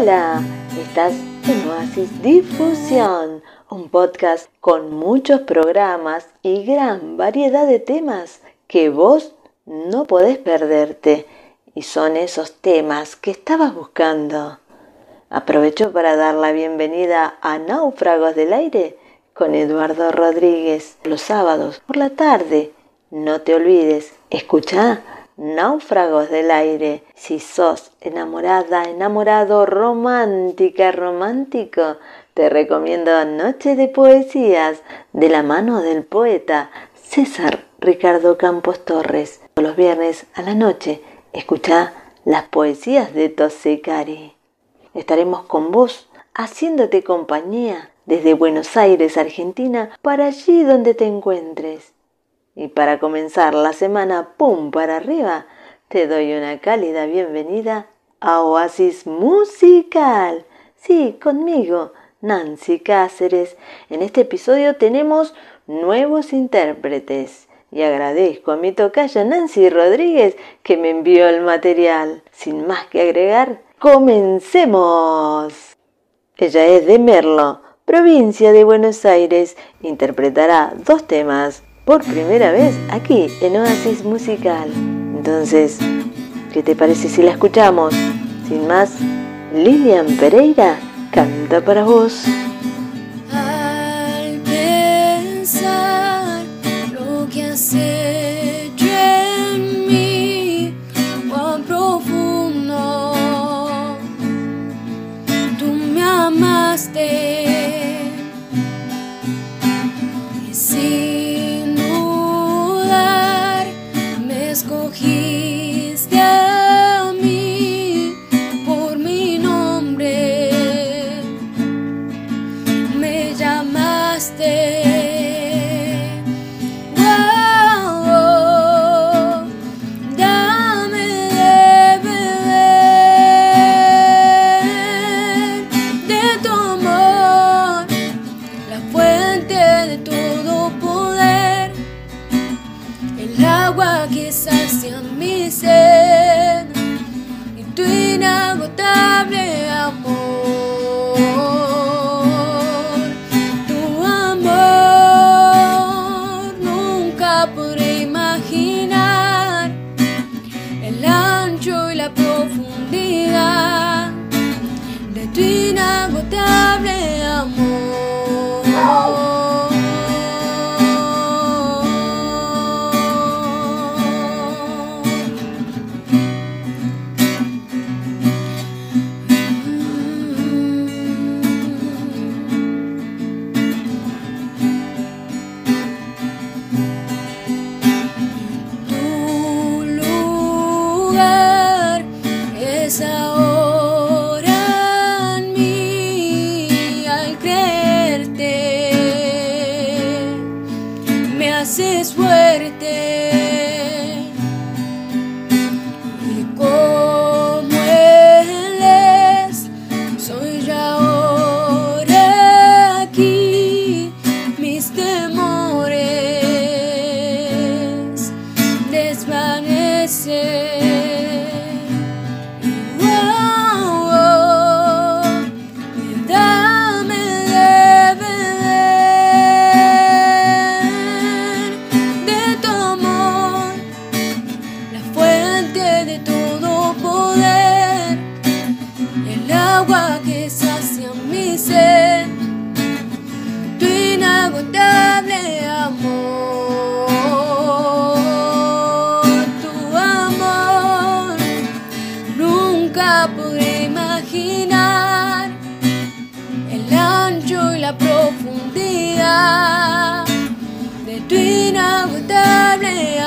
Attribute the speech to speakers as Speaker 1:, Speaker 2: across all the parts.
Speaker 1: Hola, estás en Oasis Difusión, un podcast con muchos programas y gran variedad de temas que vos no podés perderte. Y son esos temas que estabas buscando. Aprovecho para dar la bienvenida a Náufragos del Aire con Eduardo Rodríguez los sábados por la tarde. No te olvides, escucha Náufragos del Aire. Si sos enamorada, enamorado, romántica, romántico, te recomiendo Noche de Poesías de la mano del poeta César Ricardo Campos Torres. Los viernes a la noche, escucha las poesías de Tosecari. Estaremos con vos haciéndote compañía desde Buenos Aires, Argentina, para allí donde te encuentres. Y para comenzar la semana, ¡pum! para arriba, te doy una cálida bienvenida a Oasis Musical. Sí, conmigo, Nancy Cáceres. En este episodio tenemos nuevos intérpretes. Y agradezco a mi tocaya Nancy Rodríguez que me envió el material. Sin más que agregar, comencemos. Ella es de Merlo, provincia de Buenos Aires. Interpretará dos temas por primera vez aquí en Oasis Musical. Entonces, ¿qué te parece si la escuchamos? Sin más, Lilian Pereira canta para vos.
Speaker 2: the twin of the blade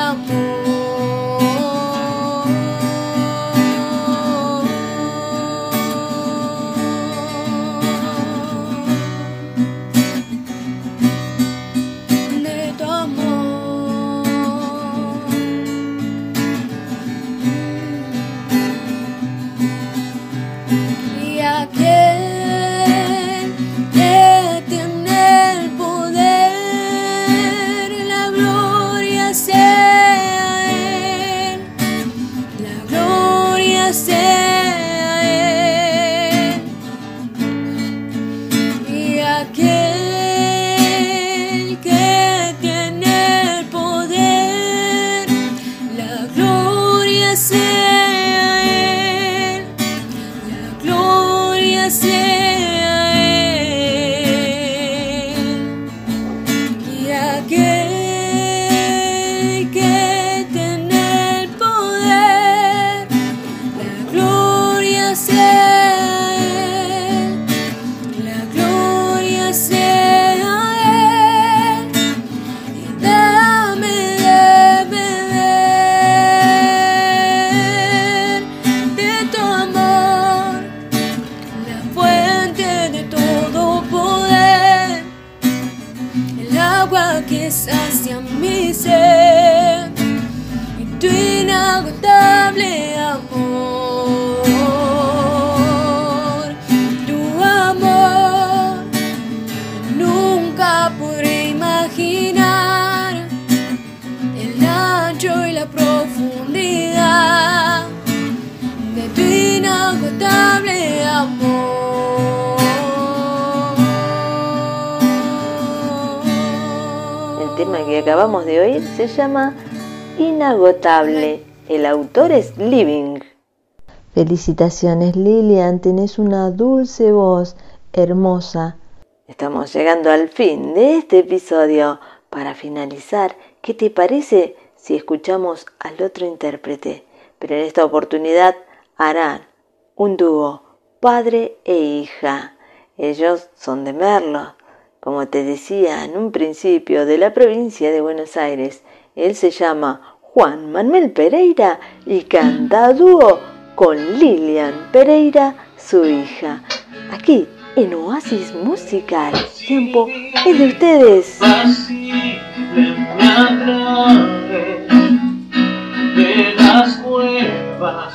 Speaker 2: inagotable amor, tu amor nunca podré imaginar el ancho y la profundidad de tu inagotable amor. El
Speaker 3: tema que acabamos de oír se llama Inagotable. El autor es Living. Felicitaciones Lilian, tenés una dulce voz, hermosa. Estamos llegando al fin de este episodio. Para finalizar, ¿qué te parece si escuchamos al otro intérprete? Pero en esta oportunidad harán un dúo, padre e hija. Ellos son de Merlo, como te decía en un principio, de la provincia de Buenos Aires. Él se llama Juan Manuel Pereira y canta a dúo con Lilian Pereira, su hija. Aquí en Oasis Musical. Tiempo es de ustedes.
Speaker 4: De las cuevas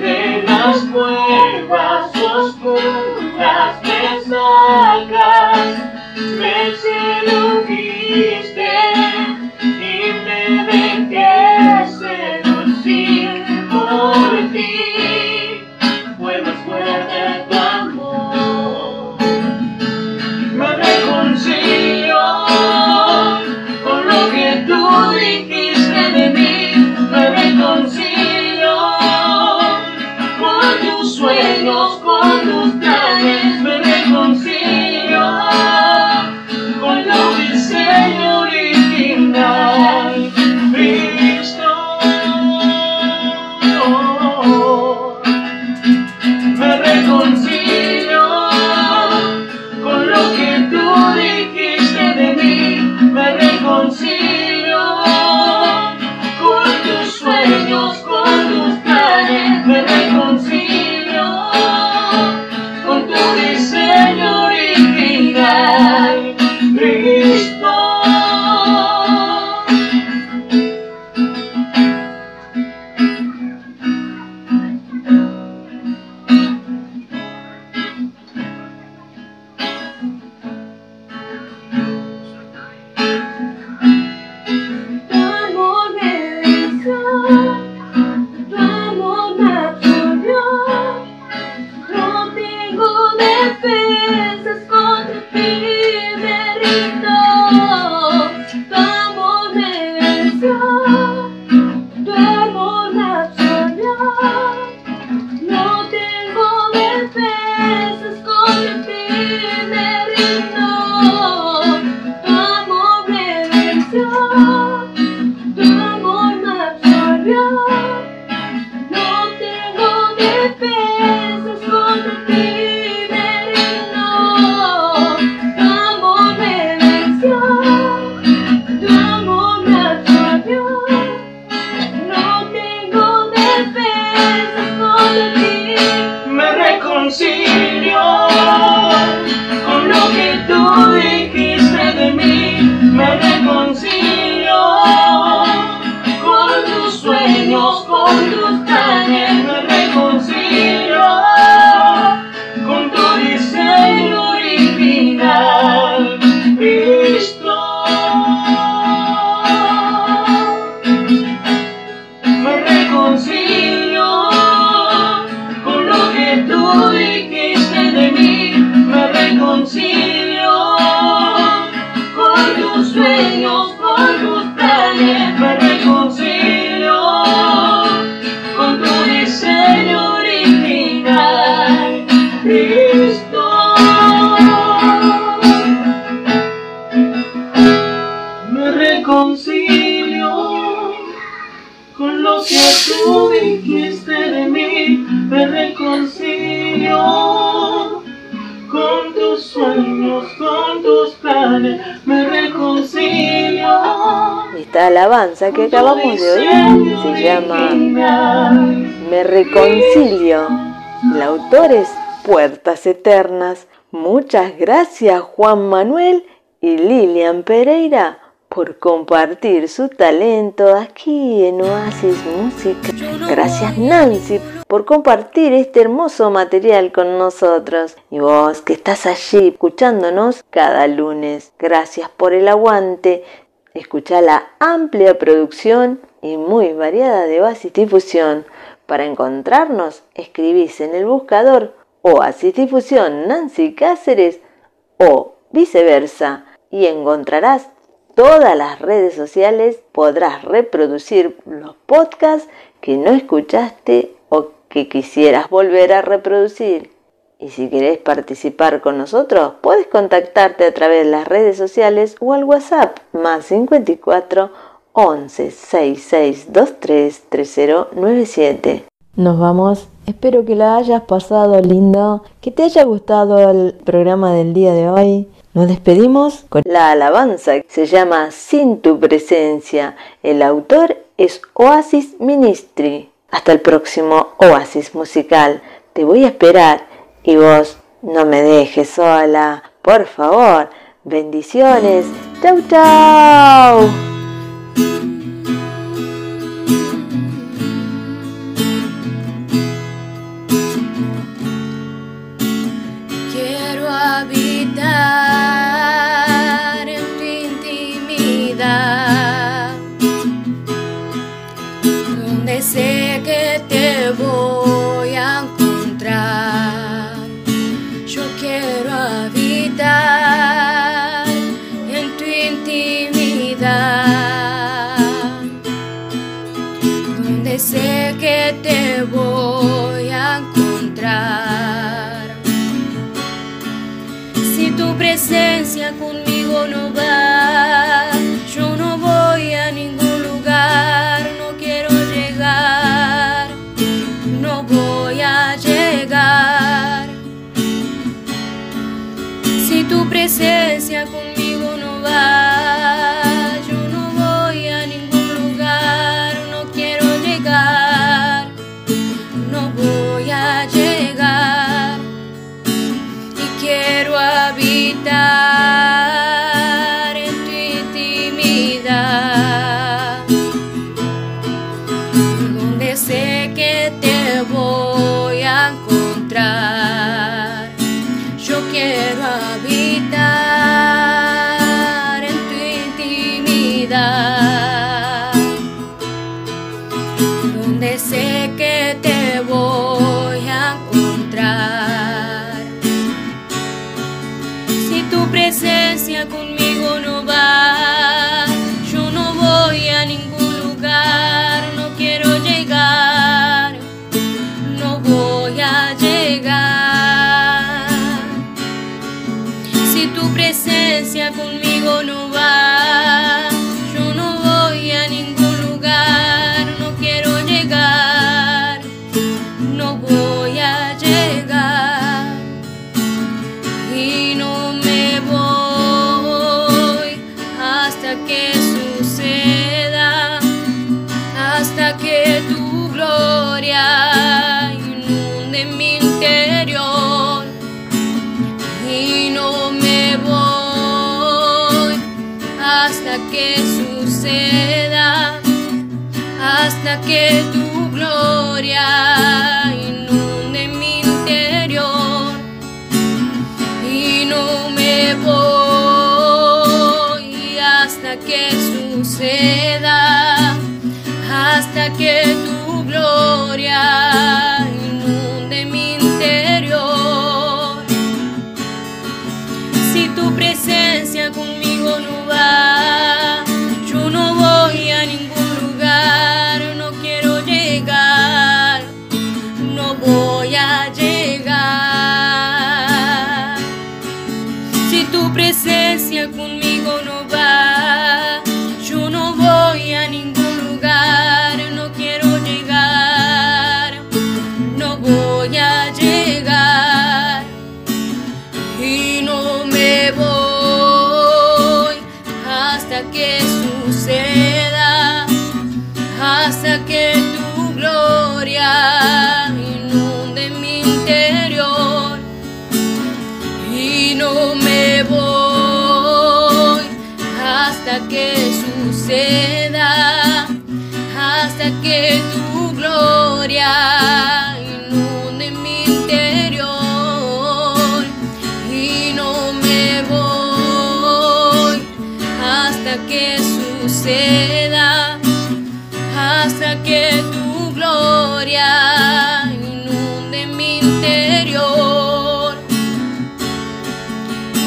Speaker 4: de las cuevas oscuras me sacas, me sedujiste sueños, con tus planes.
Speaker 3: Esta alabanza que acabamos de oír se llama Me reconcilio. El autor es Puertas Eternas. Muchas gracias Juan Manuel y Lilian Pereira por compartir su talento aquí en Oasis Música. Gracias Nancy por compartir este hermoso material con nosotros. Y vos que estás allí escuchándonos cada lunes. Gracias por el aguante. Escucha la amplia producción y muy variada de Oasis Difusión. Para encontrarnos, escribís en el buscador Oasis Difusión Nancy Cáceres o viceversa y encontrarás todas las redes sociales, podrás reproducir los podcasts que no escuchaste o que quisieras volver a reproducir. Y si querés participar con nosotros, puedes contactarte a través de las redes sociales o al WhatsApp más 54 11 66 23 3097. Nos vamos. Espero que la hayas pasado lindo, que te haya gustado el programa del día de hoy. Nos despedimos con la alabanza. Se llama Sin tu presencia. El autor es Oasis Ministry. Hasta el próximo Oasis musical. Te voy a esperar y vos no me dejes sola. Por favor. Bendiciones. Chau, chau.
Speaker 1: Presencia kita hasta que tu gloria inunde mi interior. Y no me voy hasta que suceda, hasta que tu gloria y no me voy hasta que suceda, hasta que tu gloria inunde mi interior y no me voy hasta que suceda. hasta que suceda, hasta que tu gloria inunde mi interior.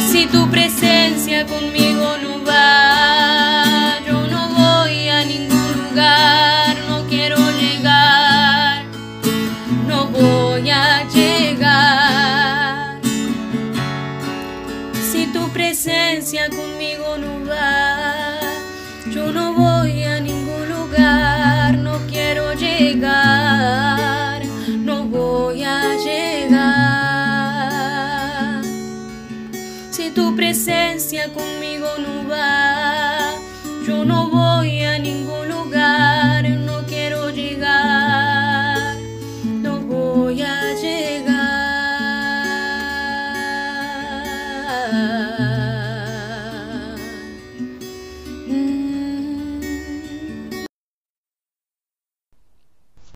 Speaker 1: Si tu presencia conmigo tu presencia conmigo.